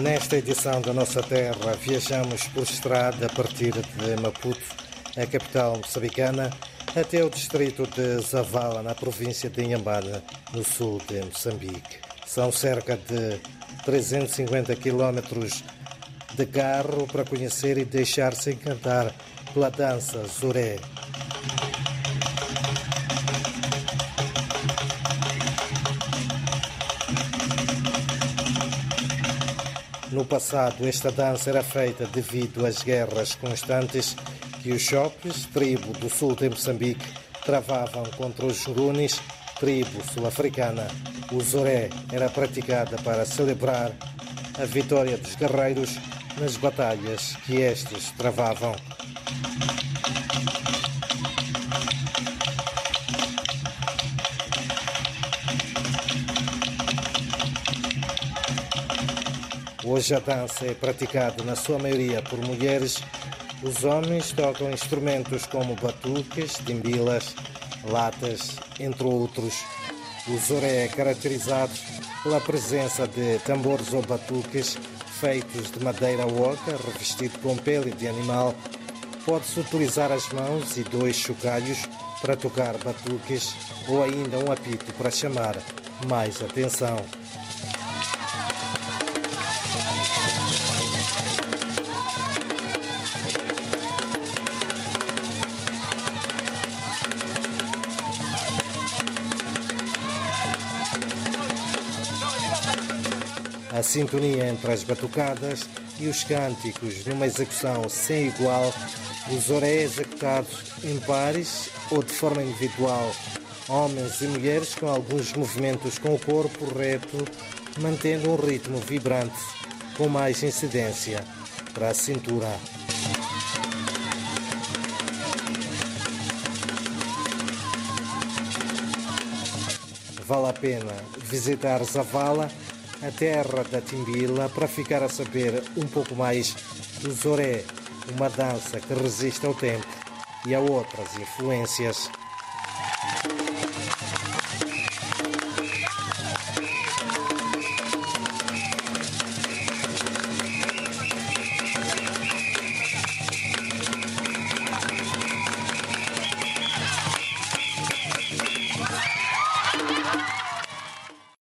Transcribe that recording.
Nesta edição da Nossa Terra, viajamos por estrada a partir de Maputo, a capital moçambicana, até o distrito de Zavala, na província de Inhambane, no sul de Moçambique. São cerca de 350 quilómetros de carro para conhecer e deixar-se encantar pela dança Zuré. No passado, esta dança era feita devido às guerras constantes que os Chopes, tribo do sul de Moçambique, travavam contra os Jurunis, tribo sul-africana. O Zoré era praticada para celebrar a vitória dos guerreiros nas batalhas que estes travavam. Hoje a dança é praticada na sua maioria por mulheres. Os homens tocam instrumentos como batuques, timbilas, latas, entre outros. O zoré é caracterizado pela presença de tambores ou batuques feitos de madeira oca, revestido com pele de animal. Pode-se utilizar as mãos e dois chocalhos para tocar batuques ou ainda um apito para chamar mais atenção. A sintonia entre as batucadas e os cânticos numa execução sem igual, o zoré é executado em pares ou de forma individual, homens e mulheres com alguns movimentos com o corpo reto, mantendo um ritmo vibrante com mais incidência para a cintura. Vale a pena visitar Zavala a terra da Timbila para ficar a saber um pouco mais do Zoré, uma dança que resiste ao tempo e a outras influências.